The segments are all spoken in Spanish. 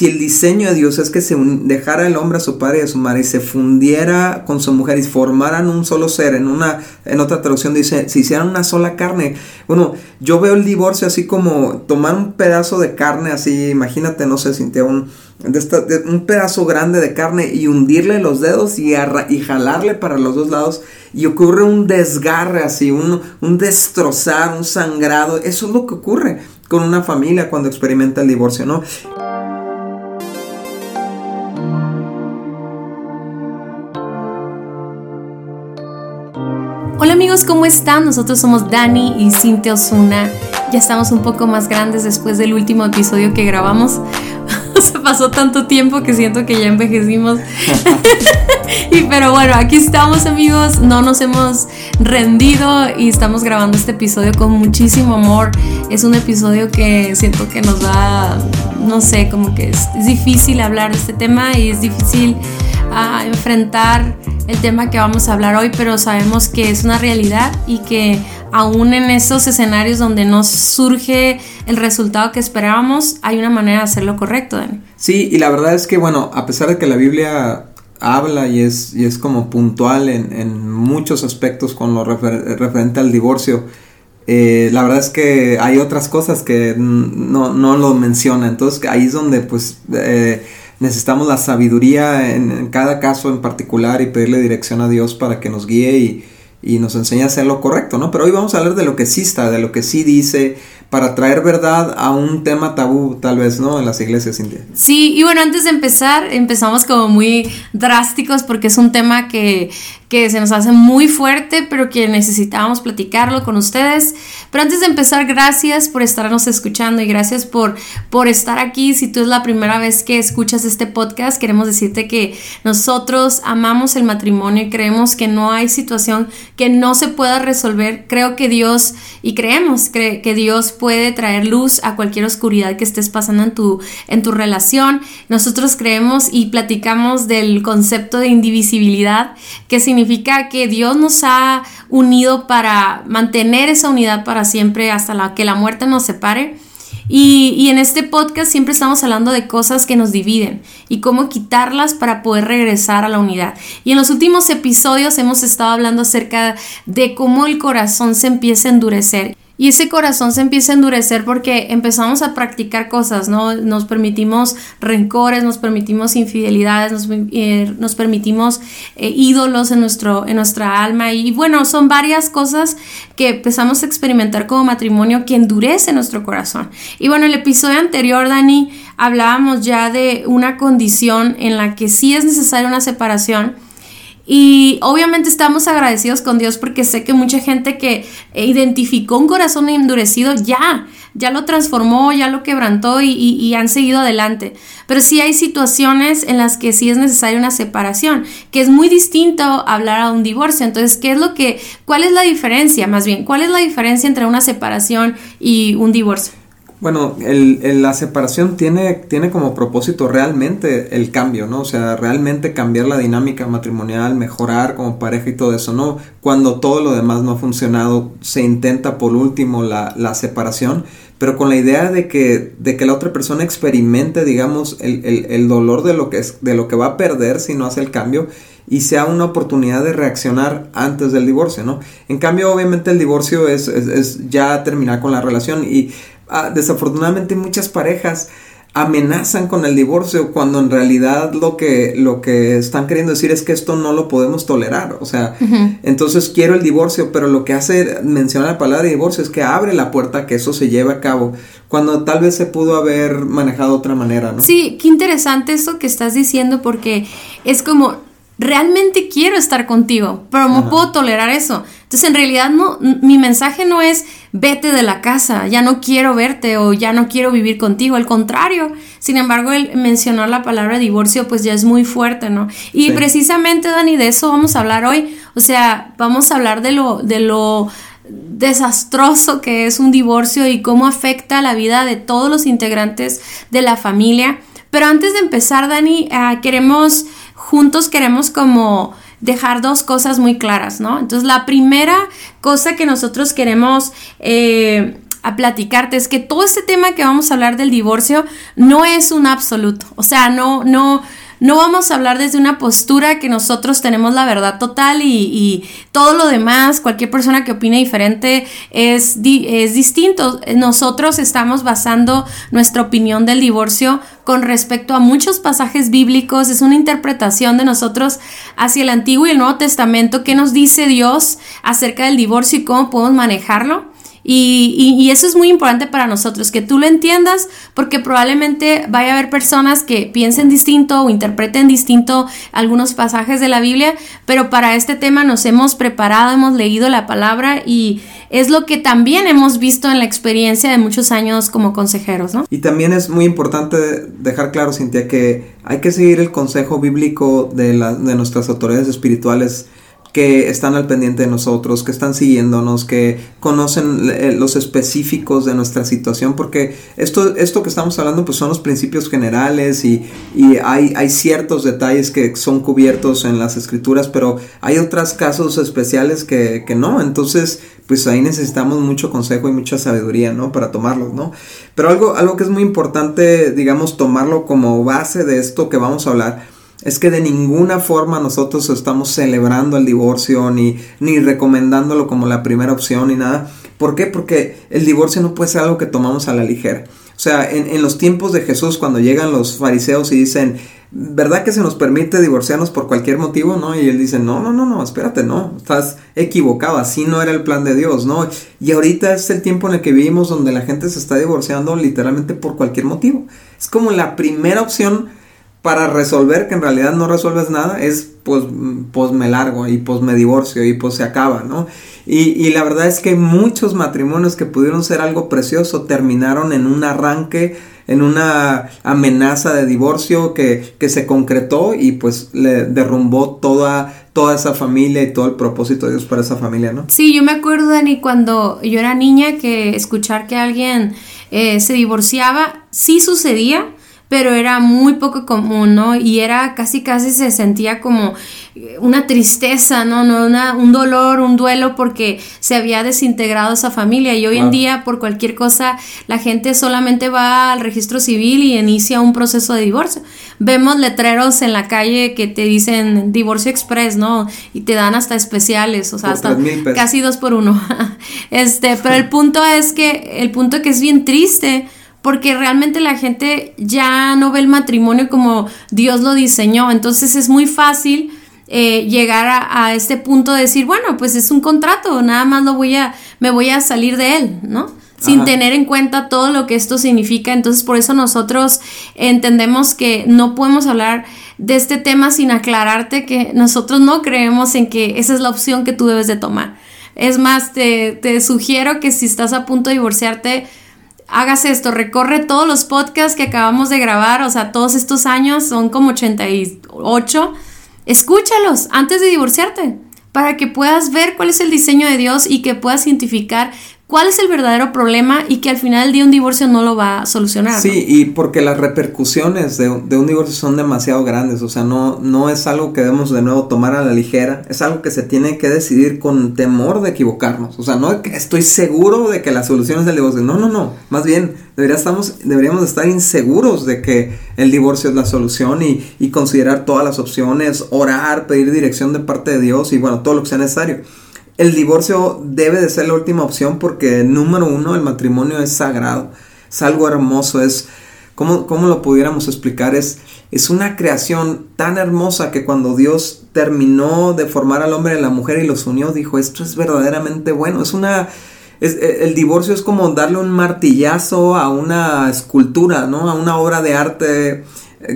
si el diseño de Dios es que se dejara el hombre a su padre y a su madre y se fundiera con su mujer y formaran un solo ser, en una, en otra traducción dice, si hicieran una sola carne. Bueno, yo veo el divorcio así como tomar un pedazo de carne, así, imagínate, no sé, sintió un, un pedazo grande de carne y hundirle los dedos y, jalarle para los dos lados y ocurre un desgarre así, un destrozar, un sangrado. Eso es lo que ocurre con una familia cuando experimenta el divorcio, ¿no? ¿Cómo están? Nosotros somos Dani y Cintia Osuna. Ya estamos un poco más grandes después del último episodio que grabamos. Se pasó tanto tiempo que siento que ya envejecimos. pero bueno, aquí estamos amigos, no nos hemos rendido y estamos grabando este episodio con muchísimo amor. Es un episodio que siento que nos va, no sé, como que es, difícil hablar de este tema y es difícil a enfrentar el tema que vamos a hablar hoy, pero sabemos que es una realidad y que aún en esos escenarios donde no surge el resultado que esperábamos, hay una manera de hacerlo correcto, Dani. Sí, y la verdad es que, bueno, a pesar de que la Biblia habla y es, y es como puntual en, muchos aspectos con lo referente al divorcio, eh, la verdad es que hay otras cosas que no, no lo menciona, entonces ahí es donde pues... Eh, necesitamos la sabiduría en, cada caso en particular y pedirle dirección a Dios para que nos guíe y, y nos enseñe a hacer lo correcto, ¿no? Pero hoy vamos a hablar de lo que sí está, de lo que sí dice, para traer verdad a un tema tabú, tal vez, ¿no? En las iglesias indias. Sí, y bueno, antes de empezar, empezamos como muy drásticos porque es un tema que, que se nos hace muy fuerte, pero que necesitábamos platicarlo con ustedes. Pero antes de empezar, gracias por estarnos escuchando y gracias por, por estar aquí. Si tú es la primera vez que escuchas este podcast, queremos decirte que nosotros amamos el matrimonio y creemos que no hay situación que no se pueda resolver. Creo que Dios, y creemos que Dios puede traer luz a cualquier oscuridad que estés pasando en tu, en tu relación. Nosotros creemos y platicamos del concepto de indivisibilidad, que significa que Dios nos ha unido para mantener esa unidad para siempre hasta la, que la muerte nos separe. Y, y, en este podcast siempre estamos hablando de cosas que nos dividen y cómo quitarlas para poder regresar a la unidad. Y en los últimos episodios hemos estado hablando acerca de cómo el corazón se empieza a endurecer y ese corazón se empieza a endurecer porque empezamos a practicar cosas, ¿no? Nos permitimos rencores, nos permitimos infidelidades, nos, eh, permitimos eh, ídolos en, nuestro, en nuestra alma y bueno, son varias cosas que empezamos a experimentar como matrimonio que endurece nuestro corazón. Y bueno, el episodio anterior, Dani, hablábamos ya de una condición en la que sí es necesaria una separación y obviamente estamos agradecidos con Dios porque sé que mucha gente que identificó un corazón endurecido ya, ya lo transformó, ya lo quebrantó y, han seguido adelante. Pero sí hay situaciones en las que sí es necesaria una separación, que es muy distinto hablar a un divorcio. Entonces, ¿qué es lo que, cuál es la diferencia? Más bien, ¿cuál es la diferencia entre una separación y un divorcio? Bueno, el, la separación tiene, tiene como propósito realmente el cambio, ¿no? O sea, realmente cambiar la dinámica matrimonial, mejorar como pareja y todo eso, ¿no? Cuando todo lo demás no ha funcionado, se intenta por último la, la separación, pero con la idea de que, de que la otra persona experimente, digamos, el, el, el dolor de lo, que es, de lo que va a perder si no hace el cambio y sea una oportunidad de reaccionar antes del divorcio, ¿no? En cambio, obviamente el divorcio es, es, ya terminar con la relación y desafortunadamente muchas parejas amenazan con el divorcio cuando en realidad lo que, lo que están queriendo decir es que esto no lo podemos tolerar. O sea, entonces quiero el divorcio, pero lo que hace mencionar la palabra divorcio es que abre la puerta a que eso se lleve a cabo cuando tal vez se pudo haber manejado de otra manera, ¿no? Sí, qué interesante esto que estás diciendo porque es como realmente quiero estar contigo, pero no puedo tolerar eso. Entonces, en realidad, no, mi mensaje no es vete de la casa, ya no quiero verte o ya no quiero vivir contigo, al contrario. Sin embargo, el mencionar la palabra divorcio, pues ya es muy fuerte, ¿no? Y precisamente, Dani, de eso vamos a hablar hoy. O sea, vamos a hablar de lo, de lo desastroso que es un divorcio y cómo afecta la vida de todos los integrantes de la familia. Pero antes de empezar, Dani, ah, queremos juntos queremos como dejar dos cosas muy claras, ¿no? Entonces, la primera cosa que nosotros queremos eh, a platicarte es que todo este tema que vamos a hablar del divorcio no es un absoluto. O sea, no, no, no vamos a hablar desde una postura que nosotros tenemos la verdad total y, todo lo demás, cualquier persona que opine diferente es, es distinto. Nosotros estamos basando nuestra opinión del divorcio con respecto a muchos pasajes bíblicos, es una interpretación de nosotros hacia el Antiguo y el Nuevo Testamento, qué nos dice Dios acerca del divorcio y cómo podemos manejarlo. Y, eso es muy importante para nosotros, que tú lo entiendas, porque probablemente vaya a haber personas que piensen distinto o interpreten distinto algunos pasajes de la Biblia, pero para este tema nos hemos preparado, hemos leído la palabra y es lo que también hemos visto en la experiencia de muchos años como consejeros, ¿no? Y también es muy importante dejar claro, Cintia, que hay que seguir el consejo bíblico de, de nuestras autoridades espirituales que están al pendiente de nosotros, que están siguiéndonos, que conocen eh, los específicos de nuestra situación, porque esto, esto que estamos hablando pues son los principios generales y, hay, hay, ciertos detalles que son cubiertos en las escrituras, pero hay otros casos especiales que, que, no, entonces pues ahí necesitamos mucho consejo y mucha sabiduría, ¿no? Para tomarlos, ¿no? Pero algo, algo que es muy importante, digamos, tomarlo como base de esto que vamos a hablar, es que de ninguna forma nosotros estamos celebrando el divorcio ni, ni recomendándolo como la primera opción ni nada. ¿Por qué? Porque el divorcio no puede ser algo que tomamos a la ligera. O sea, en, los tiempos de Jesús, cuando llegan los fariseos y dicen, ¿verdad que se nos permite divorciarnos por cualquier motivo? ¿No? Y él dice, no, no, no, no, espérate, no, estás equivocado, así no era el plan de Dios, ¿no? Y ahorita es el tiempo en el que vivimos donde la gente se está divorciando literalmente por cualquier motivo. Es como la primera opción para resolver que en realidad no resuelves nada es pues, pues me largo y pues me divorcio y pues se acaba, ¿no? Y, y, la verdad es que muchos matrimonios que pudieron ser algo precioso terminaron en un arranque, en una amenaza de divorcio que, que se concretó y pues le derrumbó toda, toda esa familia y todo el propósito de Dios para esa familia, ¿no? Sí, yo me acuerdo, Dani, cuando yo era niña que escuchar que alguien eh, se divorciaba, sí sucedía, pero era muy poco común, ¿no? Y era casi, casi se sentía como una tristeza, ¿no? no una, un dolor, un duelo porque se había desintegrado esa familia y hoy en día por cualquier cosa la gente solamente va al registro civil y inicia un proceso de divorcio. Vemos letreros en la calle que te dicen divorcio express, ¿no? Y te dan hasta especiales, o sea, hasta casi dos por uno. este, pero el punto es que, el punto que es bien triste porque realmente la gente ya no ve el matrimonio como Dios lo diseñó, entonces es muy fácil eh, llegar a, este punto de decir, bueno, pues es un contrato, nada más lo voy a, me voy a salir de él, ¿no? Sin tener en cuenta todo lo que esto significa. Entonces, por eso nosotros entendemos que no podemos hablar de este tema sin aclararte que nosotros no creemos en que esa es la opción que tú debes de tomar. Es más, te, te sugiero que si estás a punto de divorciarte, hagas esto, recorre todos los podcasts que acabamos de grabar, o sea, todos estos años, son como 88, escúchalos antes de divorciarte, para que puedas ver cuál es el diseño de Dios y que puedas identificar cuál es el verdadero problema y que al final del día un divorcio no lo va a solucionar. Sí, y porque las repercusiones de, un divorcio son demasiado grandes, o sea, no, no es algo que debemos de nuevo tomar a la ligera, es algo que se tiene que decidir con temor de equivocarnos, o sea, no estoy seguro de que la solución es el divorcio, no, no, no, más bien deberíamos, deberíamos estar inseguros de que el divorcio es la solución y, y considerar todas las opciones, orar, pedir dirección de parte de Dios y bueno, todo lo que sea necesario el divorcio debe de ser la última opción porque número uno, el matrimonio es sagrado, es algo hermoso, es, ¿cómo, lo pudiéramos explicar? Es, es una creación tan hermosa que cuando Dios terminó de formar al hombre y a la mujer y los unió, dijo, esto es verdaderamente bueno, es una... E, el divorcio es como darle un martillazo a una escultura, ¿no? A una obra de arte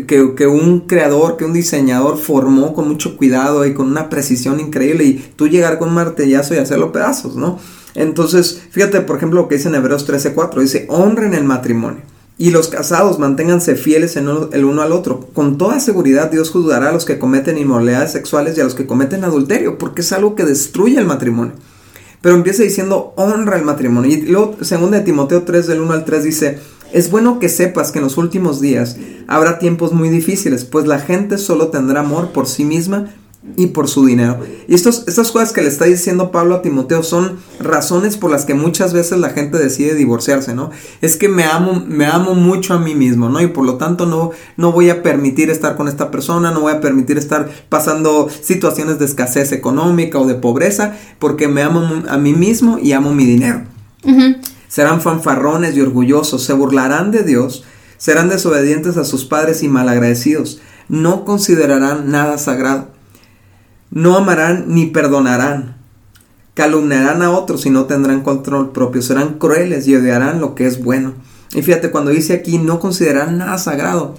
que, un creador, que un diseñador formó con mucho cuidado y con una precisión increíble y tú llegar con un martillazo y hacerlo pedazos, ¿no? Entonces, fíjate por ejemplo lo que dice en Hebreos 13:4, dice, honren el matrimonio. Y los casados manténganse fieles el uno al otro. Con toda seguridad Dios juzgará a los que cometen inmoralidades sexuales y a los que cometen adulterio, porque es algo que destruye el matrimonio. Pero empieza diciendo, honra el matrimonio. Y luego, segundo de Timoteo 3, del 1 al 3, dice, es bueno que sepas que en los últimos días habrá tiempos muy difíciles, pues la gente solo tendrá amor por sí misma y por su dinero. Y estos, estas cosas que le está diciendo Pablo a Timoteo son razones por las que muchas veces la gente decide divorciarse, ¿no? Es que me amo, me amo mucho a mí mismo, ¿no? Y por lo tanto no, no voy a permitir estar con esta persona, no voy a permitir estar pasando situaciones de escasez económica o de pobreza, porque me amo a mí mismo y amo mi dinero. Serán fanfarrones y orgullosos, se burlarán de Dios, serán desobedientes a sus padres y malagradecidos, no considerarán nada sagrado no amarán ni perdonarán. Calumniarán a otros y no tendrán control propio. Serán crueles y odiarán lo que es bueno. Y fíjate, cuando dice aquí no considerarán nada sagrado,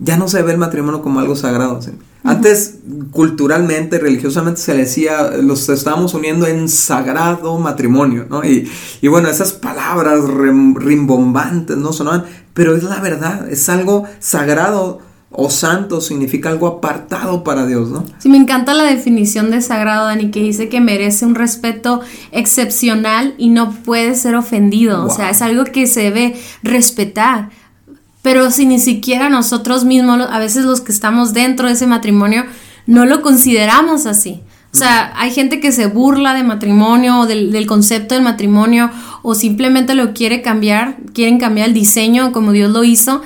ya no se ve el matrimonio como algo sagrado. Antes, culturalmente, religiosamente, se le decía, los estamos uniendo en sagrado matrimonio, ¿no? Y, y bueno, esas palabras rimbombantes no sonaban, pero es la verdad, es algo sagrado o santo significa algo apartado para Dios, ¿no? Sí, me encanta la definición de sagrado, Dani, que dice que merece un respeto excepcional y no puede ser ofendido. O sea, es algo que se debe respetar. Pero si ni siquiera nosotros mismos, a veces los que estamos dentro de ese matrimonio, no lo consideramos así. O sea, hay gente que se burla de matrimonio o del, del, concepto del matrimonio o simplemente lo quiere cambiar, quieren cambiar el diseño como Dios lo hizo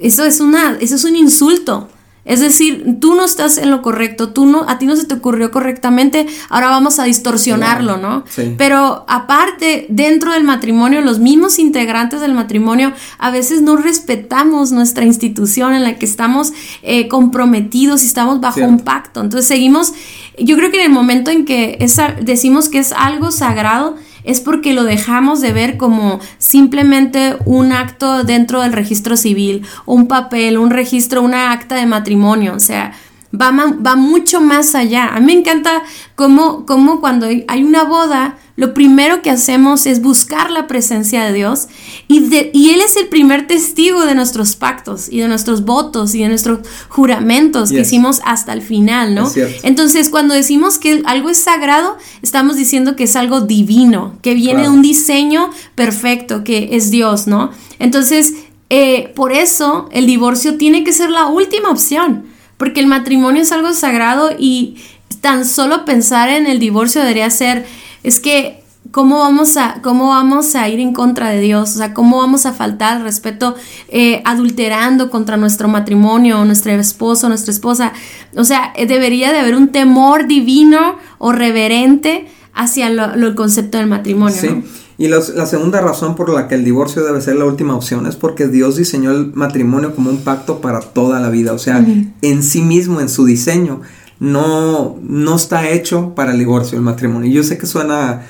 eso es una, eso es un insulto. Es decir, tú no estás en lo correcto, tú no, a ti no se te ocurrió correctamente, ahora vamos a distorsionarlo, ¿no? Pero aparte, dentro del matrimonio, los mismos integrantes del matrimonio a veces no respetamos nuestra institución en la que estamos eh, comprometidos y estamos bajo un pacto. Entonces seguimos, yo creo que en el momento en que esa, decimos que es algo sagrado, es porque lo dejamos de ver como simplemente un acto dentro del registro civil, un papel, un registro, una acta de matrimonio, o sea, va, va mucho más allá. A mí me encanta cómo, cómo cuando hay una boda, lo primero que hacemos es buscar la presencia de Dios y, y, Él es el primer testigo de nuestros pactos y de nuestros votos y de nuestros juramentos que hicimos hasta el final, ¿no? Entonces, cuando decimos que algo es sagrado, estamos diciendo que es algo divino, que viene de un diseño perfecto, que es Dios, ¿no? Entonces, eh, por eso el divorcio tiene que ser la última opción, porque el matrimonio es algo sagrado y tan solo pensar en el divorcio debería ser es que ¿cómo vamos a, cómo vamos a ir en contra de Dios? O sea, ¿cómo vamos a faltar al respeto eh, adulterando contra nuestro matrimonio, nuestro esposo, nuestra esposa? O sea, eh, debería de haber un temor divino o reverente hacia lo, el concepto del matrimonio. Sí. Y la segunda razón por la que el divorcio debe ser la última opción es porque Dios diseñó el matrimonio como un pacto para toda la vida. O sea, en sí mismo, en su diseño, no, no está hecho para el divorcio, el matrimonio. Yo sé que suena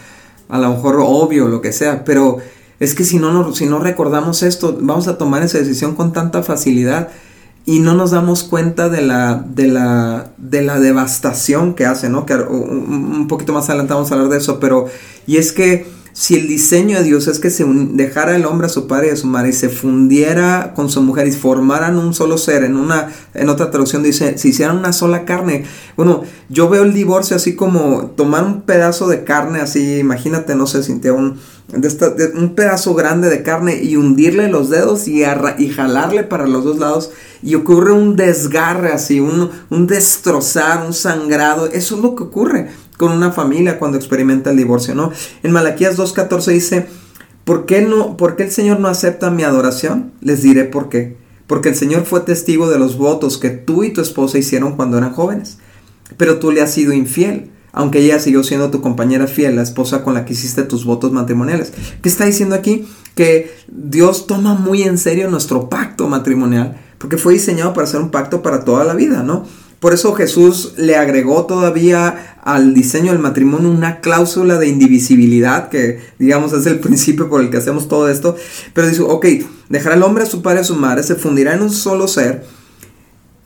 a lo mejor obvio, lo que sea, pero es que si no, si no recordamos esto, vamos a tomar esa decisión con tanta facilidad y no nos damos cuenta de la, de la, de la devastación que hace, ¿no? Que un poquito más adelante vamos a hablar de eso, pero, y es que si el diseño de Dios es que se dejara el hombre a su padre y a su madre y se fundiera con su mujer y formaran un solo ser, en una, en otra traducción dice, si hicieran una sola carne. Bueno, yo veo el divorcio así como tomar un pedazo de carne, así, imagínate, no sé, sintió un, de un pedazo grande de carne y hundirle los dedos y, y jalarle para los dos lados y ocurre un desgarre así, un, un destrozar, un sangrado, eso es lo que ocurre con una familia cuando experimenta el divorcio, ¿no? En Malaquías 2.14 dice, ¿por qué, no, ¿por qué el Señor no acepta mi adoración? Les diré por qué. Porque el Señor fue testigo de los votos que tú y tu esposa hicieron cuando eran jóvenes. Pero tú le has sido infiel, aunque ella siguió siendo tu compañera fiel, la esposa con la que hiciste tus votos matrimoniales. ¿Qué está diciendo aquí? Que Dios toma muy en serio nuestro pacto matrimonial, porque fue diseñado para ser un pacto para toda la vida, ¿no? Por eso Jesús le agregó todavía al diseño del matrimonio una cláusula de indivisibilidad, que digamos es el principio por el que hacemos todo esto. Pero dice, ok, dejará el hombre a su padre y a su madre, se fundirá en un solo ser,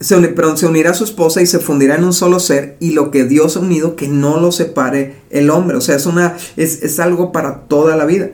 se, se unirá a su esposa y se fundirá en un solo ser, y lo que Dios ha unido, que no lo separe el hombre. O sea, es, una, es, es algo para toda la vida.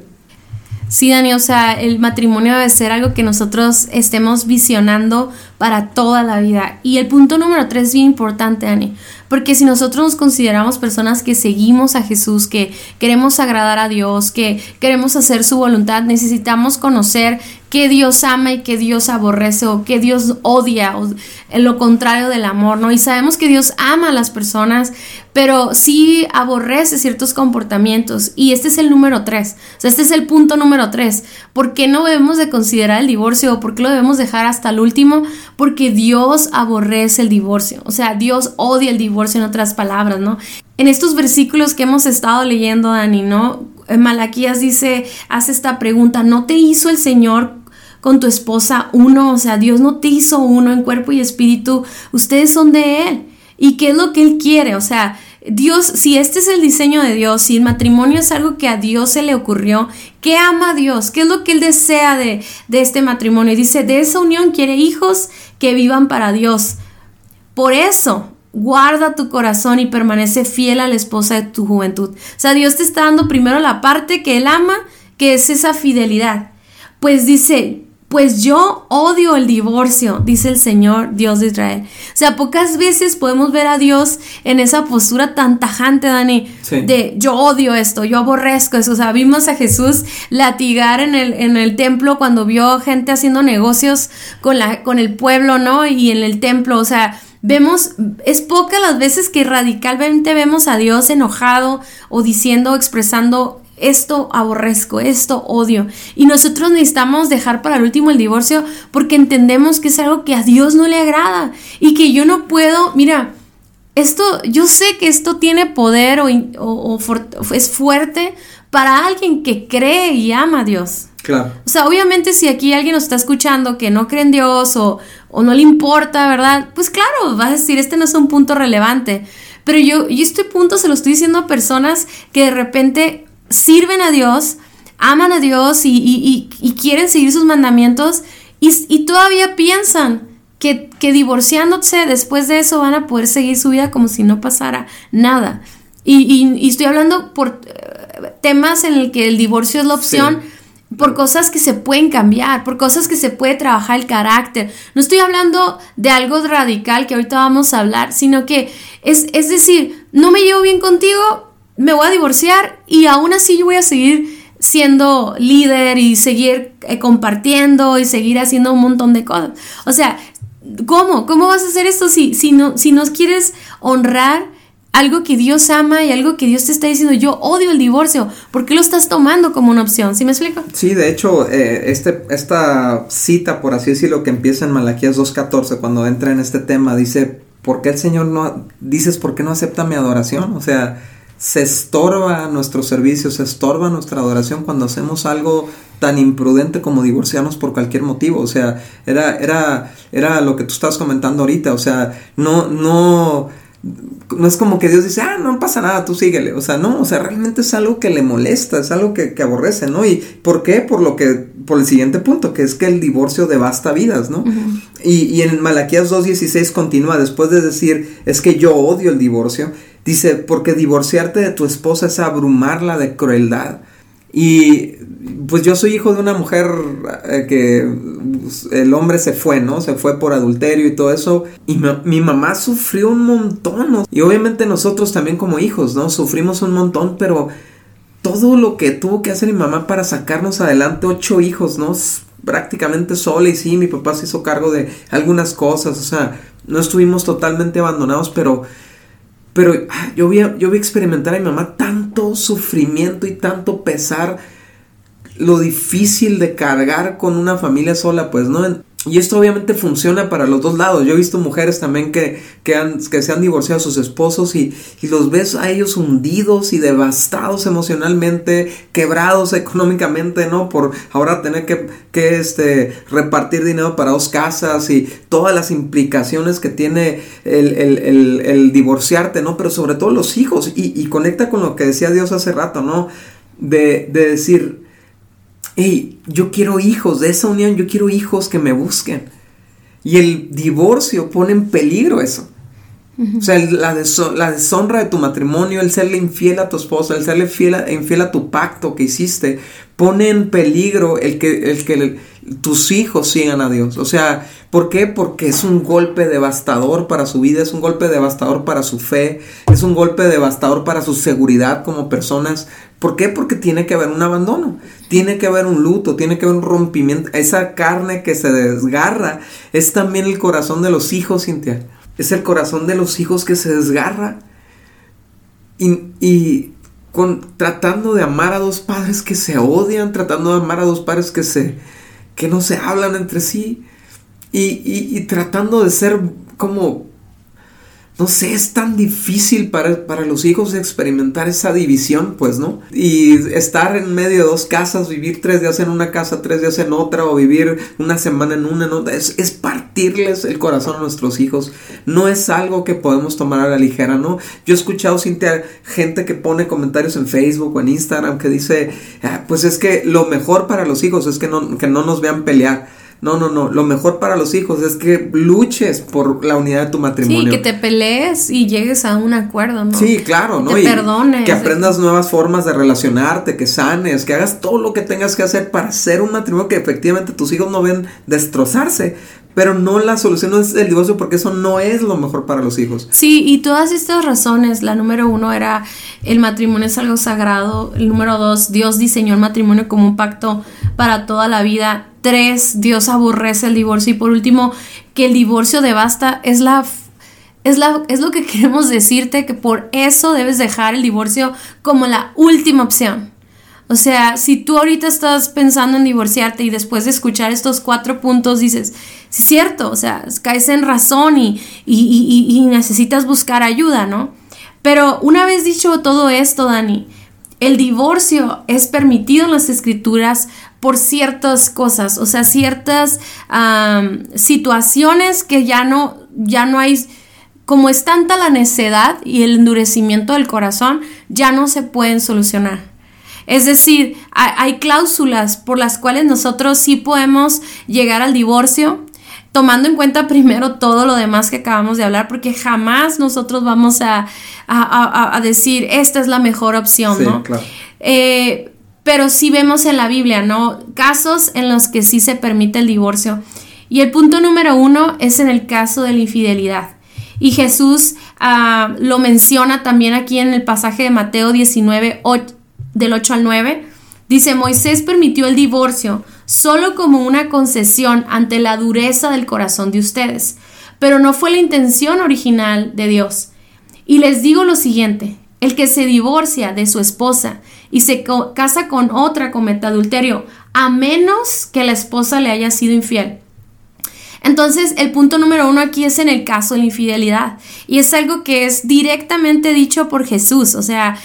Sí, Dani, o sea, el matrimonio debe ser algo que nosotros estemos visionando para toda la vida. Y el punto número tres es bien importante, Ani, porque si nosotros nos consideramos personas que seguimos a Jesús, que queremos agradar a Dios, que queremos hacer su voluntad, necesitamos conocer que Dios ama y que Dios aborrece o que Dios odia o lo contrario del amor, ¿no? Y sabemos que Dios ama a las personas, pero sí aborrece ciertos comportamientos y este es el número tres, o sea, este es el punto número tres. ¿Por qué no debemos de considerar el divorcio o por qué lo debemos dejar hasta el último? Porque Dios aborrece el divorcio, o sea, Dios odia el divorcio en otras palabras, ¿no? En estos versículos que hemos estado leyendo, Dani, ¿no? Malaquías dice, hace esta pregunta, ¿no te hizo el Señor con tu esposa uno, o sea, Dios no te hizo uno en cuerpo y espíritu, ustedes son de Él. ¿Y qué es lo que Él quiere? O sea, Dios, si este es el diseño de Dios, si el matrimonio es algo que a Dios se le ocurrió, ¿qué ama Dios? ¿Qué es lo que Él desea de, de este matrimonio? Y dice, de esa unión quiere hijos que vivan para Dios. Por eso, guarda tu corazón y permanece fiel a la esposa de tu juventud. O sea, Dios te está dando primero la parte que Él ama, que es esa fidelidad. Pues dice, pues yo odio el divorcio, dice el Señor Dios de Israel. O sea, pocas veces podemos ver a Dios en esa postura tan tajante, Dani, de yo odio esto, yo aborrezco eso. O sea, vimos a Jesús latigar en el, en el templo cuando vio gente haciendo negocios con, la, con el pueblo, ¿no? Y en el templo, o sea, vemos, es pocas las veces que radicalmente vemos a Dios enojado o diciendo, expresando esto aborrezco, esto odio. Y nosotros necesitamos dejar para el último el divorcio porque entendemos que es algo que a Dios no le agrada y que yo no puedo, mira, esto, yo sé que esto tiene poder o, es fuerte para alguien que cree y ama a Dios. Claro. O sea, obviamente si aquí alguien nos está escuchando que no cree en Dios o, o no le importa, ¿verdad? Pues claro, vas a decir, este no es un punto relevante. Pero yo, y este punto se lo estoy diciendo a personas que de repente sirven a Dios, aman a Dios y, quieren seguir sus mandamientos y, todavía piensan que, divorciándose después de eso van a poder seguir su vida como si no pasara nada. Y, estoy hablando por eh, temas en el que el divorcio es la opción. Por cosas que se pueden cambiar, por cosas que se puede trabajar el carácter. No estoy hablando de algo radical que ahorita vamos a hablar, sino que es, es decir, no me llevo bien contigo, me voy a divorciar y aún así yo voy a seguir siendo líder y seguir eh, compartiendo y seguir haciendo un montón de cosas. O sea, ¿cómo? ¿Cómo vas a hacer esto si, si, no, si no quieres honrar algo que Dios ama y algo que Dios te está diciendo? Yo odio el divorcio. ¿Por qué lo estás tomando como una opción? ¿Sí me explico? Sí, de hecho, eh, este, esta cita, por así decirlo, que empieza en Malaquías 2.14, cuando entra en este tema, dice, ¿por qué el Señor no, dices, ¿por qué no acepta mi adoración? O sea, se estorba nuestro servicio, se estorba nuestra adoración cuando hacemos algo tan imprudente como divorciarnos por cualquier motivo. O sea, era, era, era lo que tú estás comentando ahorita. O sea, no, no, no es como que Dios dice, ah, no pasa nada, tú síguele. O sea, no, o sea, realmente es algo que le molesta, es algo que, aborrece, ¿no? ¿Y por qué? Por lo que, por el siguiente punto, que es que el divorcio devasta vidas, ¿no? Y, y en Malaquías 2.16 continúa, después de decir, es que yo odio el divorcio, Dice, porque divorciarte de tu esposa es abrumarla de crueldad. Y pues yo soy hijo de una mujer eh, que pues, el hombre se fue, ¿no? Se fue por adulterio y todo eso. Y mi mamá sufrió un montón. Y obviamente nosotros también como hijos, ¿no? Sufrimos un montón, pero todo lo que tuvo que hacer mi mamá para sacarnos adelante, ocho hijos, ¿no? Prácticamente sola y sí, mi papá se hizo cargo de algunas cosas, o sea, no estuvimos totalmente abandonados, pero pero ah, yo vi, yo vi experimentar a mi mamá tanto sufrimiento y tanto pesar, lo difícil de cargar con una familia sola, pues, ¿no? Y esto obviamente funciona para los dos lados. Yo he visto mujeres también que, que, han, que se han divorciado a sus esposos y, y, los ves a ellos hundidos y devastados emocionalmente, quebrados económicamente, ¿no? Por ahora tener que, que este, repartir dinero para dos casas y todas las implicaciones que tiene el, el, el, el divorciarte, ¿no? Pero sobre todo los hijos. Y, y, conecta con lo que decía Dios hace rato, ¿no? De, de decir, hey, yo quiero hijos, de esa unión yo quiero hijos que me busquen. Y el divorcio pone en peligro eso. O sea, la, la, deshonra de tu matrimonio, el serle infiel a tu esposa, el serle infiel a tu pacto que hiciste, pone en peligro el que, el que tus hijos sigan a Dios. O sea, ¿por qué? Porque es un golpe devastador para su vida, es un golpe devastador para su fe, es un golpe devastador para su seguridad como personas. ¿Por qué? Porque tiene que haber un abandono, tiene que haber un luto, tiene que haber un rompimiento. Esa carne que se desgarra es también el corazón de los hijos, Cintia. Es el corazón de los hijos que se desgarra. Y, con, tratando de amar a dos padres que se odian, tratando de amar a dos padres que se que no se hablan entre sí y, y tratando de ser como no sé, es tan difícil para, para, los hijos experimentar esa división, pues, ¿no? Y estar en medio de dos casas, vivir tres días en una casa, tres días en otra, o vivir una semana en una, en otra, es, es partirles el corazón a nuestros hijos. No es algo que podemos tomar a la ligera, ¿no? Yo he escuchado, Cintia, gente que pone comentarios en Facebook o en Instagram que dice, ah, pues es que lo mejor para los hijos es que no, que no nos vean pelear. No, no, no. Lo mejor para los hijos es que luches por la unidad de tu matrimonio. Sí, que te pelees y llegues a un acuerdo, ¿no? Sí, claro, ¿no? Te perdones. Que aprendas nuevas formas de relacionarte, que sanes, que hagas todo lo que tengas que hacer para ser un matrimonio que efectivamente tus hijos no ven destrozarse. Pero no la solución es el divorcio porque eso no es lo mejor para los hijos. Sí, y todas estas razones, la número uno era el matrimonio es algo sagrado, el número dos, Dios diseñó el matrimonio como un pacto para toda la vida Tres, Dios aborrece el divorcio. Y por último, que el divorcio devasta es la es, la, es, lo que queremos decirte, que por eso debes dejar el divorcio como la última opción. O sea, si tú ahorita estás pensando en divorciarte y después de escuchar estos cuatro puntos dices, sí es cierto, o sea, caes en razón y, y, necesitas buscar ayuda, ¿no? Pero una vez dicho todo esto, Dani, el divorcio es permitido en las escrituras por ciertas cosas, o sea, ciertas situaciones que ya no, ya no hay, como es tanta la necedad y el endurecimiento del corazón, ya no se pueden solucionar. Es decir, hay, cláusulas por las cuales nosotros sí podemos llegar al divorcio, tomando en cuenta primero todo lo demás que acabamos de hablar, porque jamás nosotros vamos a, decir, esta es la mejor opción, ¿no? Claro. Eh, pero sí vemos en la Biblia, ¿no? Casos en los que sí se permite el divorcio. Y el punto número uno es en el caso de la infidelidad. Y Jesús ah, lo menciona también aquí en el pasaje de Mateo 19, del 8 al 9. Dice, Moisés permitió el divorcio solo como una concesión ante la dureza del corazón de ustedes, pero no fue la intención original de Dios. Y les digo lo siguiente, el que se divorcia de su esposa y se casa con otra comete adulterio, a menos que la esposa le haya sido infiel. Entonces, el punto número uno aquí es en el caso de la infidelidad. Y es algo que es directamente dicho por Jesús. O sea,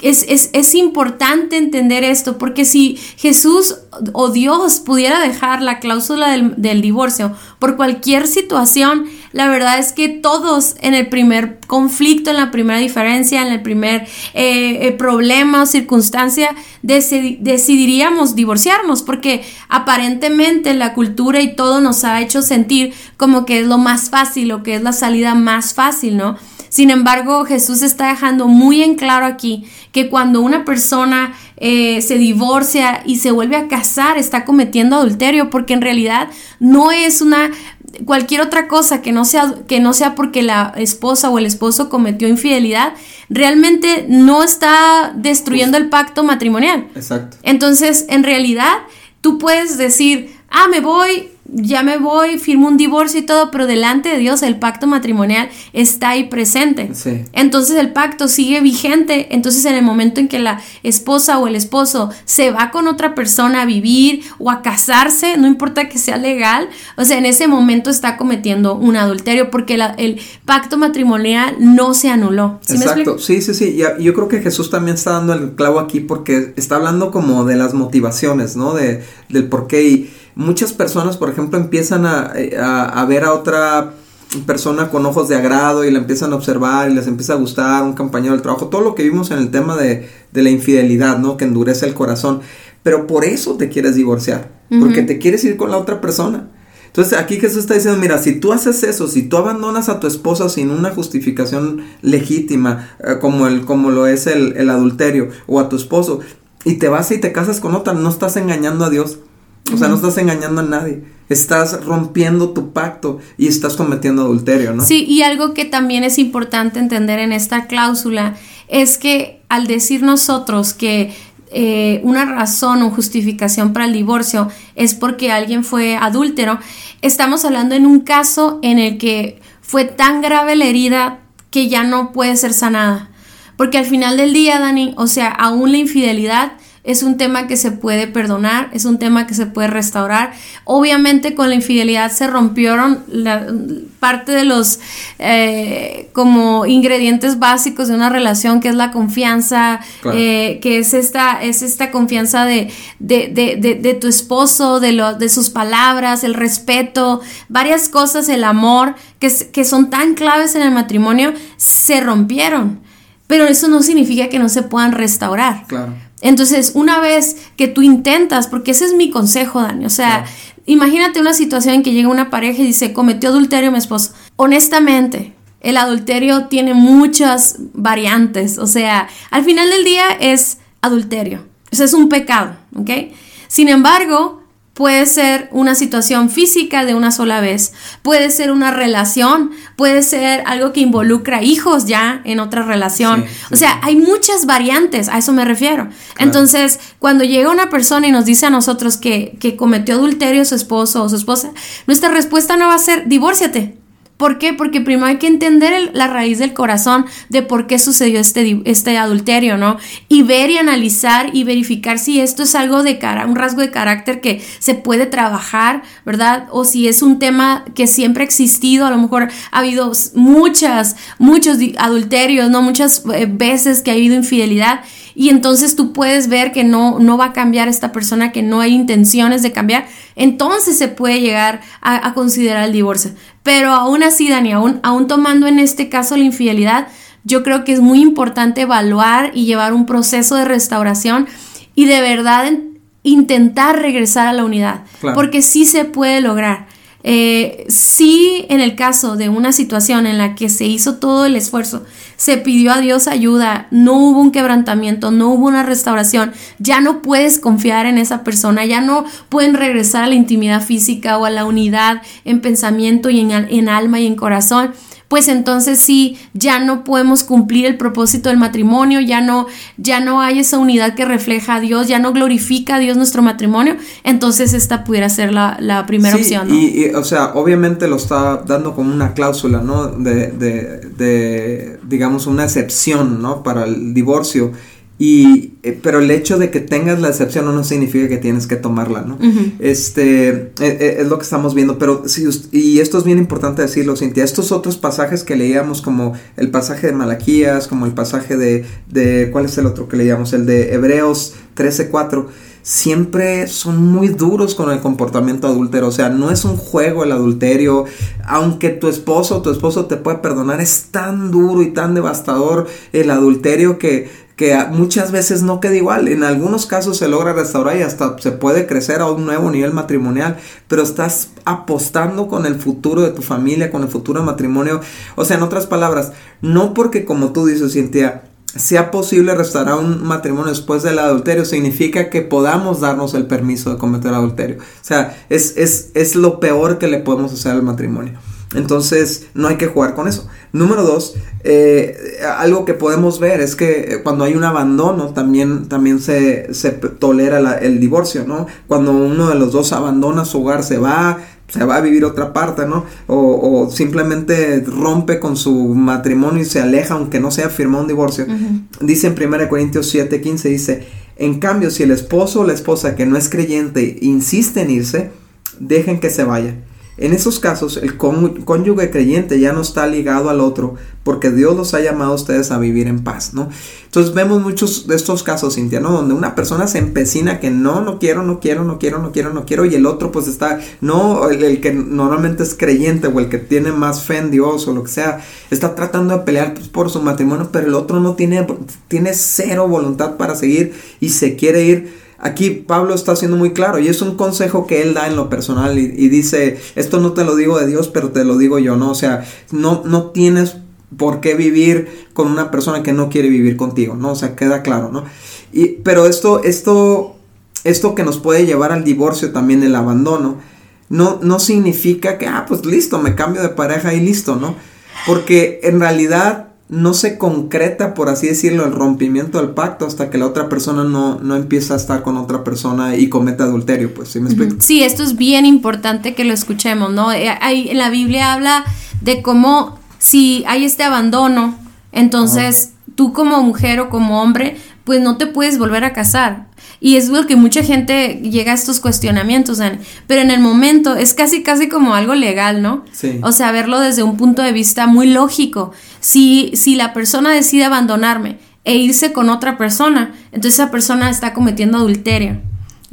es, importante entender esto, porque si Jesús o Dios pudiera dejar la cláusula del, divorcio por cualquier situación, la verdad es que todos en el primer conflicto, en la primera diferencia, en el primer eh, eh, problema o circunstancia, decidiríamos divorciarnos, porque aparentemente la cultura y todo nos ha hecho sentir como que es lo más fácil o que es la salida más fácil, ¿no? Sin embargo, Jesús está dejando muy en claro aquí que cuando una persona eh, se divorcia y se vuelve a casar, está cometiendo adulterio, porque en realidad no es una cualquier otra cosa que no sea que no sea porque la esposa o el esposo cometió infidelidad, realmente no está destruyendo el pacto matrimonial. Exacto. Entonces, en realidad, tú puedes decir, ah, me voy, ya me voy, firmo un divorcio y todo, pero delante de Dios el pacto matrimonial está ahí presente. Entonces el pacto sigue vigente. Entonces en el momento en que la esposa o el esposo se va con otra persona a vivir o a casarse, no importa que sea legal, o sea, en ese momento está cometiendo un adulterio porque el pacto matrimonial no se anuló. Exacto, sí, sí, sí. Y yo creo que Jesús también está dando el clavo aquí porque está hablando como de las motivaciones, ¿no? De, del por qué. Y, muchas personas, por ejemplo, empiezan a, ver a otra persona con ojos de agrado y la empiezan a observar y les empieza a gustar un compañero del trabajo, todo lo que vimos en el tema de, la infidelidad, ¿no? Que endurece el corazón. Pero por eso te quieres divorciar, porque te quieres ir con la otra persona. Entonces aquí Jesús está diciendo, mira, si tú haces eso, si tú abandonas a tu esposa sin una justificación legítima, eh, como, el, como lo es el, el adulterio, o a tu esposo, y te vas y te casas con otra, no estás engañando a Dios. O sea, no estás engañando a nadie. Estás rompiendo tu pacto y estás cometiendo adulterio, ¿no? Sí, y algo que también es importante entender en esta cláusula es que al decir nosotros que eh, una razón o justificación para el divorcio es porque alguien fue adúltero, estamos hablando en un caso en el que fue tan grave la herida que ya no puede ser sanada. Porque al final del día, Dani, o sea, aún la infidelidad es un tema que se puede perdonar, es un tema que se puede restaurar. Obviamente con la infidelidad se rompieron la, parte de los eh, como ingredientes básicos de una relación, que es la confianza, eh, que es esta, es esta confianza de, de, tu esposo, de, lo, de sus palabras, el respeto, varias cosas, el amor, que, que son tan claves en el matrimonio, se rompieron. Pero eso no significa que no se puedan restaurar. Claro. Entonces, una vez que tú intentas, porque ese es mi consejo, Dani, o sea, imagínate una situación en que llega una pareja y dice, cometió adulterio mi esposo. Honestamente, el adulterio tiene muchas variantes, o sea, al final del día es adulterio, o sea, es un pecado, ¿ok? Sin embargo, Puede ser una situación física de una sola vez, puede ser una relación, puede ser algo que involucra hijos ya en otra relación. o sea, hay muchas variantes, a eso me refiero. Entonces, cuando llega una persona y nos dice a nosotros que, que cometió adulterio su esposo o su esposa, nuestra respuesta no va a ser divórciate. ¿Por qué? Porque primero hay que entender la raíz del corazón de por qué sucedió este, este adulterio, ¿no? Y ver y analizar y verificar si esto es algo de cara, un rasgo de carácter que se puede trabajar, ¿verdad? O si es un tema que siempre ha existido, a lo mejor ha habido muchas, muchos adulterios, ¿no? Muchas eh, veces que ha habido infidelidad y entonces tú puedes ver que no, no va a cambiar esta persona, que no hay intenciones de cambiar, entonces se puede llegar a, considerar el divorcio. Pero aún así, Dani, aún, aún tomando en este caso la infidelidad, yo creo que es muy importante evaluar y llevar un proceso de restauración y de verdad intentar regresar a la unidad, porque sí se puede lograr. Eh, sí, en el caso de una situación en la que se hizo todo el esfuerzo, se pidió a Dios ayuda, no hubo un quebrantamiento, no hubo una restauración, ya no puedes confiar en esa persona, ya no pueden regresar a la intimidad física o a la unidad en pensamiento y en alma y en corazón pues entonces sí, ya no podemos cumplir el propósito del matrimonio, ya no, ya no hay esa unidad que refleja a Dios, ya no glorifica a Dios nuestro matrimonio, entonces esta pudiera ser la, primera opción. Y, o sea, obviamente lo está dando como una cláusula, ¿no? De, de, de digamos, una excepción, ¿no? Para el divorcio. Y, eh, pero el hecho de que tengas la excepción no, significa que tienes que tomarla, ¿no? Este, eh, eh, es lo que estamos viendo, pero sí, y esto es bien importante decirlo, Cintia, estos otros pasajes que leíamos, como el pasaje de Malaquías, como el pasaje de, de ¿cuál es el otro que leíamos? El de Hebreos 13:4, siempre son muy duros con el comportamiento adúltero, o sea, no es un juego el adulterio, aunque tu esposo o tu esposo te puede perdonar, es tan duro y tan devastador el adulterio que que muchas veces no queda igual. En algunos casos se logra restaurar y hasta se puede crecer a un nuevo nivel matrimonial, pero estás apostando con el futuro de tu familia, con el futuro matrimonio. O sea, en otras palabras, no porque como tú dices, Cintia, sea posible restaurar un matrimonio después del adulterio, significa que podamos darnos el permiso de cometer adulterio. O sea, es, es, es lo peor que le podemos hacer al matrimonio. Entonces no hay que jugar con eso. Número dos, eh, algo que podemos ver es que cuando hay un abandono también, también se, se tolera el divorcio, ¿no? Cuando uno de los dos abandona su hogar, se va, se va a vivir otra parte, ¿no? O, simplemente rompe con su matrimonio y se aleja aunque no sea firmado un divorcio. Dice en 1 Corintios 7, 15, dice, en cambio si el esposo o la esposa que no es creyente insiste en irse, dejen que se vaya en esos casos, el cónyuge creyente ya no está ligado al otro porque Dios los ha llamado a ustedes a vivir en paz, ¿no? Entonces vemos muchos de estos casos, Cintia, ¿no? Donde una persona se empecina que no, no quiero, no quiero, no quiero, no quiero, no quiero, y el otro pues está, no, el, que normalmente es creyente o el que tiene más fe en Dios o lo que sea, está tratando de pelear pues, por su matrimonio, pero el otro no tiene, tiene cero voluntad para seguir y se quiere ir aquí Pablo está siendo muy claro y es un consejo que él da en lo personal y, dice, esto no te lo digo de Dios, pero te lo digo yo, ¿no? O sea, no, no tienes por qué vivir con una persona que no quiere vivir contigo, ¿no? O sea, queda claro, ¿no? Y, pero esto, esto, esto que nos puede llevar al divorcio también, el abandono, no, no significa que, ah, pues listo, me cambio de pareja y listo, ¿no? Porque en realidad no se concreta, por así decirlo, el rompimiento del pacto hasta que la otra persona no, no empieza a estar con otra persona y comete adulterio, pues, ¿sí me explico? Sí, esto es bien importante que lo escuchemos, ¿no? Eh, hay, en la Biblia habla de cómo si hay este abandono, entonces tú como mujer o como hombre, pues no te puedes volver a casar. Y es lo que mucha gente llega a estos cuestionamientos, pero en el momento es casi, casi como algo legal, ¿no? Sí. O sea, verlo desde un punto de vista muy lógico. Si, si la persona decide abandonarme e irse con otra persona, entonces esa persona está cometiendo adulterio.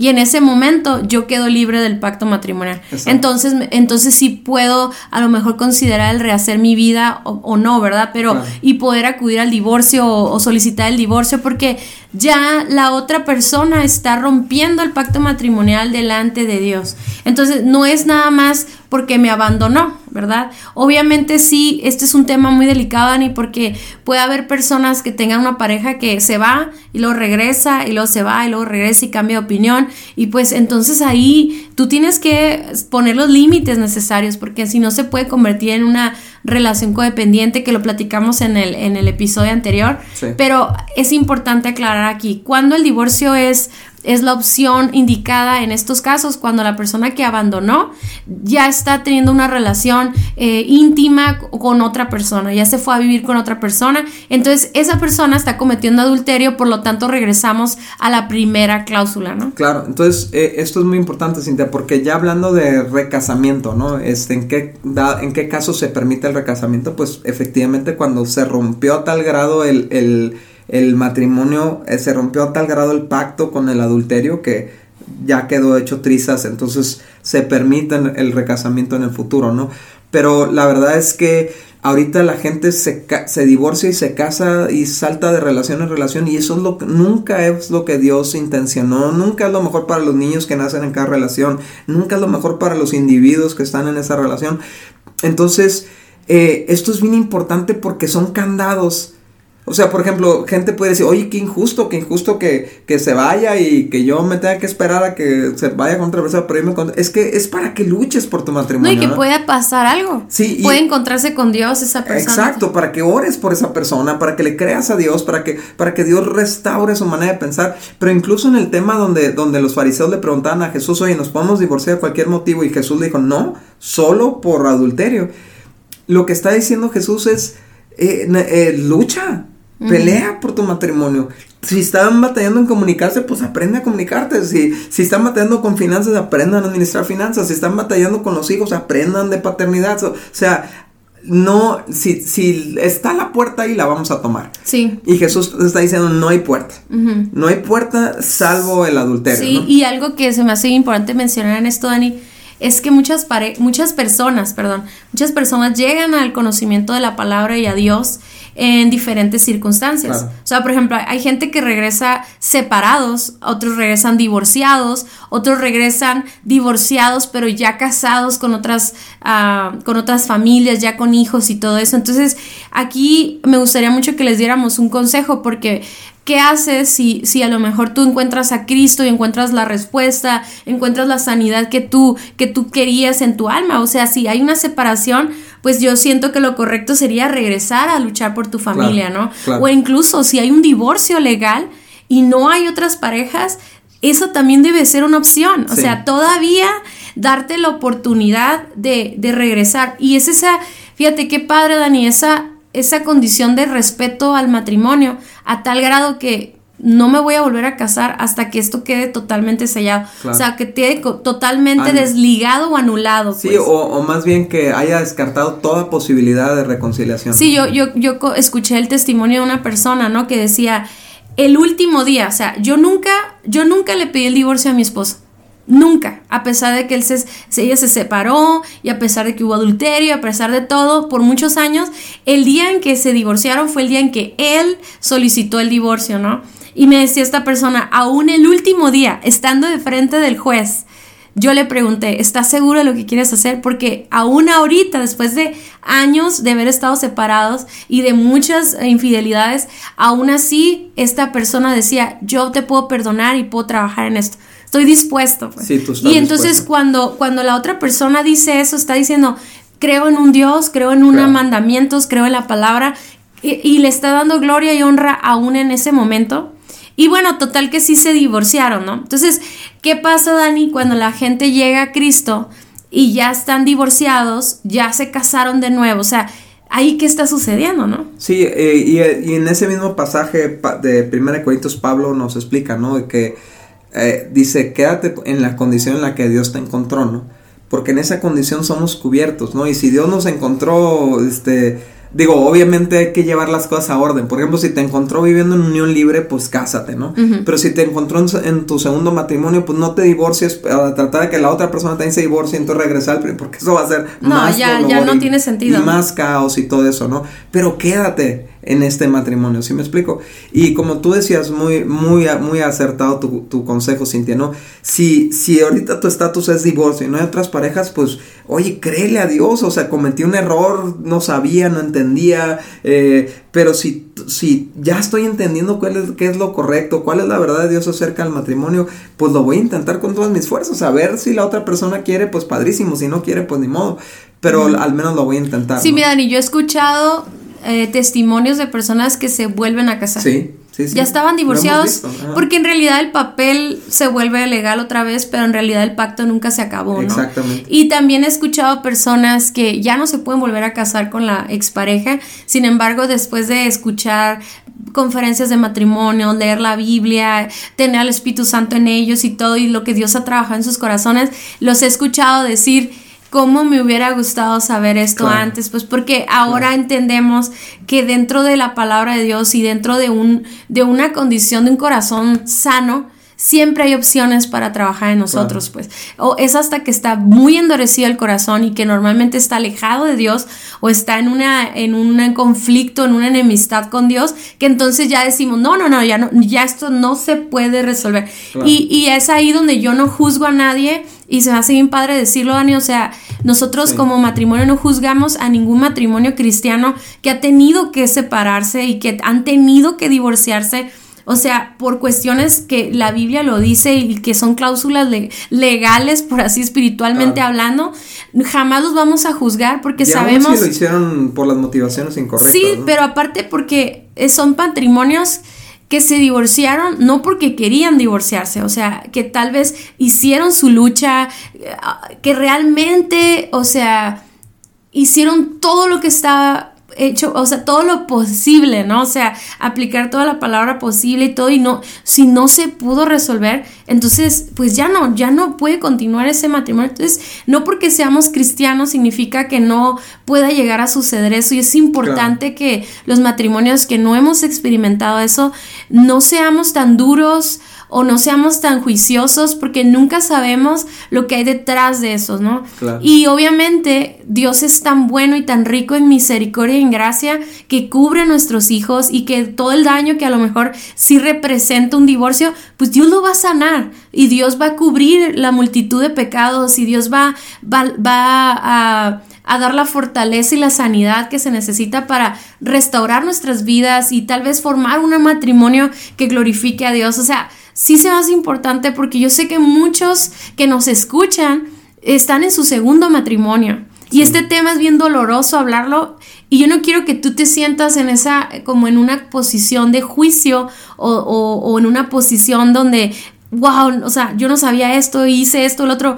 Y en ese momento yo quedo libre del pacto matrimonial. Entonces, entonces sí puedo a lo mejor considerar el rehacer mi vida o, no, ¿verdad? Pero y poder acudir al divorcio o, solicitar el divorcio porque ya la otra persona está rompiendo el pacto matrimonial delante de Dios. Entonces no es nada más porque me abandonó, ¿verdad? Obviamente sí, este es un tema muy delicado, Dani, porque puede haber personas que tengan una pareja que se va y luego regresa y luego se va y luego regresa y cambia de opinión y pues entonces ahí tú tienes que poner los límites necesarios porque si no se puede convertir en una relación codependiente que lo platicamos en el, en el episodio anterior, pero es importante aclarar aquí, cuando el divorcio es es la opción indicada en estos casos cuando la persona que abandonó ya está teniendo una relación eh, íntima con otra persona, ya se fue a vivir con otra persona, entonces esa persona está cometiendo adulterio, por lo tanto regresamos a la primera cláusula, ¿no? Claro, entonces eh, esto es muy importante, Cintia, porque ya hablando de recasamiento, ¿no? Este, ¿en, qué ¿En qué caso se permite el recasamiento? Pues efectivamente cuando se rompió a tal grado el, el el matrimonio eh, se rompió a tal grado el pacto con el adulterio que ya quedó hecho trizas, entonces se permite el recasamiento en el futuro, ¿no? Pero la verdad es que ahorita la gente se, se divorcia y se casa y salta de relación en relación y eso es lo que, nunca es lo que Dios intencionó, nunca es lo mejor para los niños que nacen en cada relación, nunca es lo mejor para los individuos que están en esa relación. Entonces, eh, esto es bien importante porque son candados o sea, por ejemplo, gente puede decir, oye, qué injusto, qué injusto que, que se vaya y que yo me tenga que esperar a que se vaya con otra persona, pero me Es que es para que luches por tu matrimonio. No, y que pueda pasar algo. Sí. Puede encontrarse con Dios esa persona. Exacto, para que ores por esa persona, para que le creas a Dios, para que, para que Dios restaure su manera de pensar. Pero incluso en el tema donde, donde los fariseos le preguntaban a Jesús, oye, ¿nos podemos divorciar de cualquier motivo? Y Jesús le dijo, no, solo por adulterio. Lo que está diciendo Jesús es, eh, eh, lucha Pelea por tu matrimonio. Si están batallando en comunicarse, pues aprende a comunicarte. Si, si están batallando con finanzas, aprendan a administrar finanzas. Si están batallando con los hijos, aprendan de paternidad. O sea, no, si, si está la puerta ahí, la vamos a tomar. Sí. Y Jesús está diciendo, no hay puerta. No hay puerta salvo el adulterio. Sí, y algo que se me hace importante mencionar en esto, Dani, es que muchas, muchas personas, perdón, muchas personas llegan al conocimiento de la palabra y a Dios en diferentes circunstancias. O sea, por ejemplo, hay gente que regresa separados, otros regresan divorciados, otros regresan divorciados pero ya casados con otras, ah, con otras familias, ya con hijos y todo eso. Entonces, aquí me gustaría mucho que les diéramos un consejo porque ¿Qué haces si, si a lo mejor tú encuentras a Cristo y encuentras la respuesta, encuentras la sanidad que tú, que tú querías en tu alma? O sea, si hay una separación, pues yo siento que lo correcto sería regresar a luchar por tu familia, ¿no? O incluso si hay un divorcio legal y no hay otras parejas, eso también debe ser una opción. O sea, todavía darte la oportunidad de, de regresar. Y es esa, fíjate qué padre, Dani, esa esa condición de respeto al matrimonio a tal grado que no me voy a volver a casar hasta que esto quede totalmente sellado. O sea, que quede totalmente desligado o anulado. Sí, pues. o, más bien que haya descartado toda posibilidad de reconciliación. Sí, yo, yo, yo escuché el testimonio de una persona, ¿no? Que decía, el último día, o sea, yo nunca, yo nunca le pedí el divorcio a mi esposo. Nunca, a pesar de que él se, ella se separó y a pesar de que hubo adulterio, a pesar de todo, por muchos años, el día en que se divorciaron fue el día en que él solicitó el divorcio, ¿no? Y me decía esta persona, aún el último día, estando de frente del juez, yo le pregunté, ¿estás seguro de lo que quieres hacer? Porque aún ahorita, después de años de haber estado separados y de muchas infidelidades, aún así esta persona decía, yo te puedo perdonar y puedo trabajar en esto. Estoy dispuesto. Pues". y entonces cuando, cuando la otra persona dice eso, está diciendo, creo en un Dios, creo en unos mandamientos, creo en la palabra y, y le está dando gloria y honra aún en ese momento y bueno, total que sí se divorciaron, ¿no? Entonces, ¿qué pasa, Dani, cuando la gente llega a Cristo y ya están divorciados, ya se casaron de nuevo? O sea, ahí qué está sucediendo, ¿no? Sí, eh, y, en ese mismo pasaje de 1 Corintios Pablo nos explica, ¿no? Que eh, dice, quédate en la condición en la que Dios te encontró, ¿no? Porque en esa condición somos cubiertos, ¿no? Y si Dios nos encontró, este, Digo, obviamente hay que llevar las cosas a orden. Por ejemplo, si te encontró viviendo en unión libre, pues cásate, ¿no? Pero si te encontró en, tu segundo matrimonio, pues no te divorcies para tratar de que la otra persona también se divorcie y entonces regresar, porque eso va a ser no, más ya, ya no tiene sentido. Y más caos y todo eso, ¿no? Pero quédate en este matrimonio, ¿sí me explico? Y como tú decías, muy, muy, muy acertado tu, consejo, Cintia, ¿no? Si, si ahorita tu estatus es divorcio y no hay otras parejas, pues, oye, créele a Dios, o sea, cometí un error, no sabía, no entendía, eh, pero si, si ya estoy entendiendo cuál es, qué es lo correcto, cuál es la verdad de Dios acerca del matrimonio, pues lo voy a intentar con todas mis fuerzas, a ver si la otra persona quiere, pues padrísimo, si no quiere, pues ni modo, pero al menos lo voy a intentar. Sí, mira, y yo he escuchado eh, testimonios de personas que se vuelven a casar. Sí. Sí, sí. Ya estaban divorciados porque en realidad el papel se vuelve legal otra vez, pero en realidad el pacto nunca se acabó, ¿no? Exactamente. Y también he escuchado personas que ya no se pueden volver a casar con la expareja, sin embargo, después de escuchar conferencias de matrimonio, leer la Biblia, tener al Espíritu Santo en ellos y todo y lo que Dios ha trabajado en sus corazones, los he escuchado decir, cómo me hubiera gustado saber esto antes, pues porque ahora entendemos que dentro de la palabra de Dios y dentro de un de una condición de un corazón sano, siempre hay opciones para trabajar en nosotros, pues. O es hasta que está muy endurecido el corazón y que normalmente está alejado de Dios o está en una en un conflicto, en una enemistad con Dios, que entonces ya decimos, "No, no, no, ya no ya esto no se puede resolver." Y, y es ahí donde yo no juzgo a nadie y se me hace bien padre decirlo, Dani, o sea, nosotros como matrimonio no juzgamos a ningún matrimonio cristiano que ha tenido que separarse y que han tenido que divorciarse. O sea, por cuestiones que la Biblia lo dice y que son cláusulas legales, por así espiritualmente hablando, jamás los vamos a juzgar porque sabemos... Si lo hicieron por las motivaciones incorrectas. Sí, pero aparte porque son patrimonios que se divorciaron no porque querían divorciarse, o sea, que tal vez hicieron su lucha, que realmente, o sea, hicieron todo lo que estaba hecho, o sea, todo lo posible, ¿no? O sea, aplicar toda la palabra posible y todo, y no, si no se pudo resolver, entonces, pues ya no, ya no puede continuar ese matrimonio. Entonces, no porque seamos cristianos significa que no pueda llegar a suceder eso, y es importante que los matrimonios que no hemos experimentado eso, no seamos tan duros, o no seamos tan juiciosos porque nunca sabemos lo que hay detrás de eso, ¿no? Y obviamente Dios es tan bueno y tan rico en misericordia y en gracia que cubre a nuestros hijos y que todo el daño que a lo mejor sí representa un divorcio, pues Dios lo va a sanar y Dios va a cubrir la multitud de pecados y Dios va, va, a a dar la fortaleza y la sanidad que se necesita para restaurar nuestras vidas y tal vez formar un matrimonio que glorifique a Dios. O sea, sí se hace importante porque yo sé que muchos que nos escuchan están en su segundo matrimonio. Y este tema es bien doloroso hablarlo y yo no quiero que tú te sientas en esa, como en una posición de juicio o, o, en una posición donde, wow, o sea, yo no sabía esto, hice esto, lo otro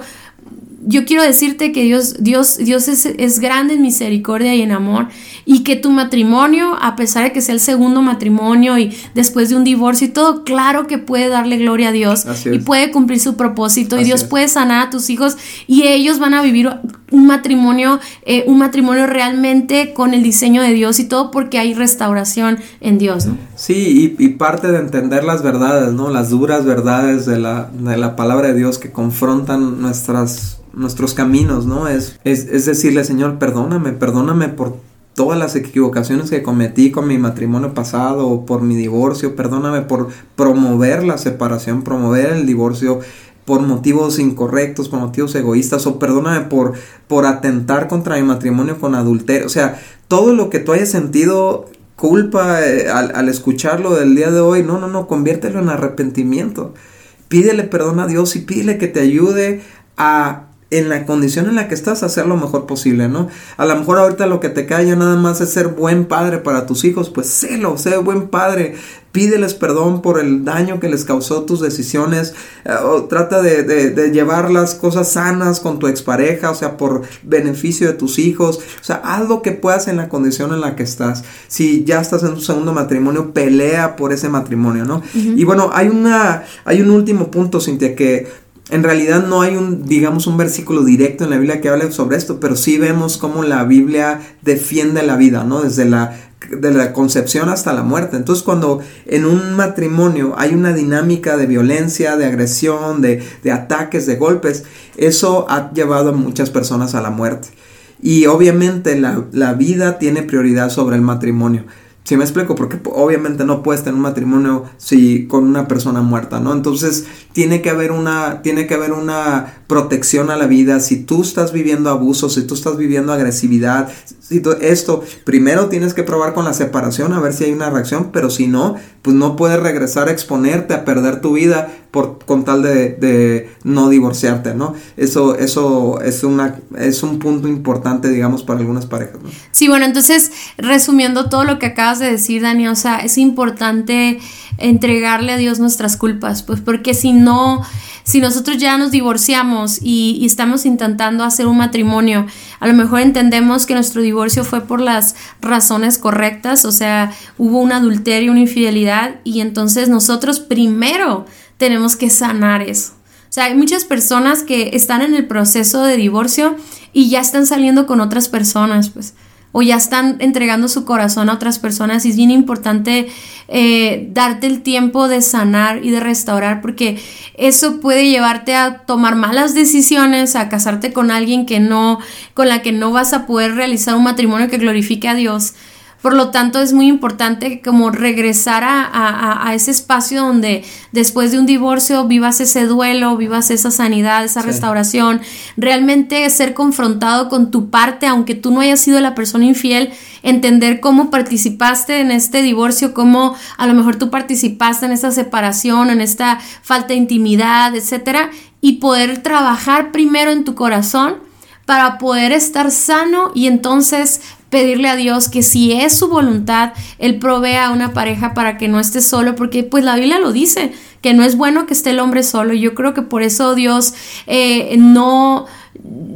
yo quiero decirte que Dios, Dios, Dios es, es, grande en misericordia y en amor y que tu matrimonio, a pesar de que sea el segundo matrimonio y después de un divorcio y todo, claro que puede darle gloria a Dios y puede cumplir su propósito y Dios puede sanar a tus hijos y ellos van a vivir un matrimonio, eh, un matrimonio realmente con el diseño de Dios y todo porque hay restauración en Dios, ¿no? Sí, y, y parte de entender las verdades, ¿no? Las duras verdades de la, de la palabra de Dios que confrontan nuestras nuestros caminos, ¿no? Es, es, es decirle, Señor, perdóname, perdóname por todas las equivocaciones que cometí con mi matrimonio pasado o por mi divorcio, perdóname por promover la separación, promover el divorcio por motivos incorrectos, por motivos egoístas, o perdóname por, por atentar contra mi matrimonio con adulterio. O sea, todo lo que tú hayas sentido culpa eh, al, al, escucharlo del día de hoy, no, no, no, conviértelo en arrepentimiento. Pídele perdón a Dios y pídele que te ayude a en la condición en la que estás hacer lo mejor posible, ¿no? A lo mejor ahorita lo que te cae nada más es ser buen padre para tus hijos, pues sélo, sé buen padre, pídeles perdón por el daño que les causó tus decisiones, eh, o trata de, de, llevar las cosas sanas con tu expareja, o sea, por beneficio de tus hijos, o sea, haz lo que puedas en la condición en la que estás. Si ya estás en tu segundo matrimonio, pelea por ese matrimonio, ¿no? Y bueno, hay una, hay un último punto, Cintia, que en realidad no hay un, digamos, un versículo directo en la Biblia que hable sobre esto, pero sí vemos cómo la Biblia defiende la vida, ¿no? Desde la, la concepción hasta la muerte. Entonces, cuando en un matrimonio hay una dinámica de violencia, de agresión, de, de ataques, de golpes, eso ha llevado a muchas personas a la muerte. Y obviamente la, la vida tiene prioridad sobre el matrimonio. Si me explico, porque obviamente no puedes tener un matrimonio si con una persona muerta, ¿no? Entonces tiene que haber una, tiene que haber una protección a la vida. Si tú estás viviendo abuso, si tú estás viviendo agresividad, si esto, primero tienes que probar con la separación a ver si hay una reacción, pero si no, pues no puedes regresar a exponerte a perder tu vida por, con tal de, no divorciarte, ¿no? Eso, eso es, una, es un punto importante, digamos, para algunas parejas, ¿no? Sí, bueno, entonces, resumiendo todo lo que acabas de decir, Dani, o sea, es importante entregarle a Dios nuestras culpas, pues porque si no, si nosotros ya nos divorciamos y, estamos intentando hacer un matrimonio, a lo mejor entendemos que nuestro divorcio fue por las razones correctas, o sea, hubo un adulterio, una infidelidad, y entonces nosotros primero tenemos que sanar eso. O sea, hay muchas personas que están en el proceso de divorcio y ya están saliendo con otras personas, pues o ya están entregando su corazón a otras personas y es bien importante eh, darte el tiempo de sanar y de restaurar porque eso puede llevarte a tomar malas decisiones, a casarte con alguien que no, con la que no vas a poder realizar un matrimonio que glorifique a Dios. Por lo tanto, es muy importante como regresar a, ese espacio donde después de un divorcio vivas ese duelo, vivas esa sanidad, esa restauración, realmente ser confrontado con tu parte, aunque tú no hayas sido la persona infiel, entender cómo participaste en este divorcio, cómo a lo mejor tú participaste en esta separación, en esta falta de intimidad, etcétera, y poder trabajar primero en tu corazón para poder estar sano y entonces pedirle a Dios que si es su voluntad, Él provea a una pareja para que no esté solo, porque pues la Biblia lo dice, que no es bueno que esté el hombre solo. Yo creo que por eso Dios eh, no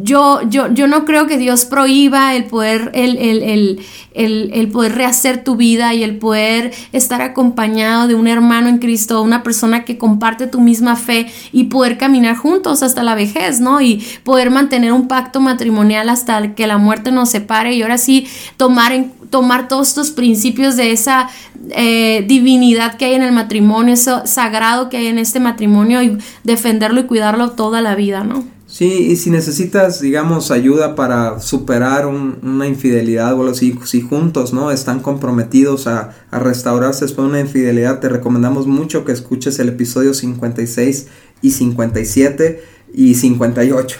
yo, yo, yo no creo que Dios prohíba el poder, el, el, el, poder rehacer tu vida y el poder estar acompañado de un hermano en Cristo, una persona que comparte tu misma fe y poder caminar juntos hasta la vejez, ¿no? Y poder mantener un pacto matrimonial hasta que la muerte nos separe y ahora sí tomar, en, tomar todos estos principios de esa eh, divinidad que hay en el matrimonio, eso sagrado que hay en este matrimonio y defenderlo y cuidarlo toda la vida, ¿no? Sí, y si necesitas, digamos, ayuda para superar una infidelidad o así, si juntos, ¿no? Están comprometidos a, a, restaurarse después de una infidelidad, te recomendamos mucho que escuches el episodio 56 y 57 y 58.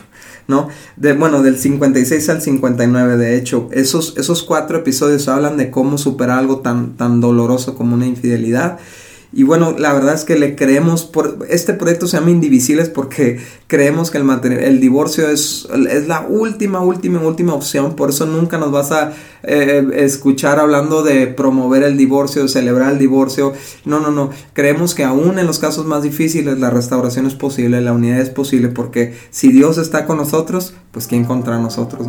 ¿no? De, bueno, del 56 al 59, de hecho, esos, esos cuatro episodios hablan de cómo superar algo tan, tan doloroso como una infidelidad. Y bueno, la verdad es que le creemos, por este proyecto se llama Indivisibles porque creemos que el, el divorcio es, es, la última, última, última opción, por eso nunca nos vas a eh, escuchar hablando de promover el divorcio, de celebrar el divorcio, no, no, no, creemos que aún en los casos más difíciles la restauración es posible, la unidad es posible, porque si Dios está con nosotros, pues ¿quién contra nosotros?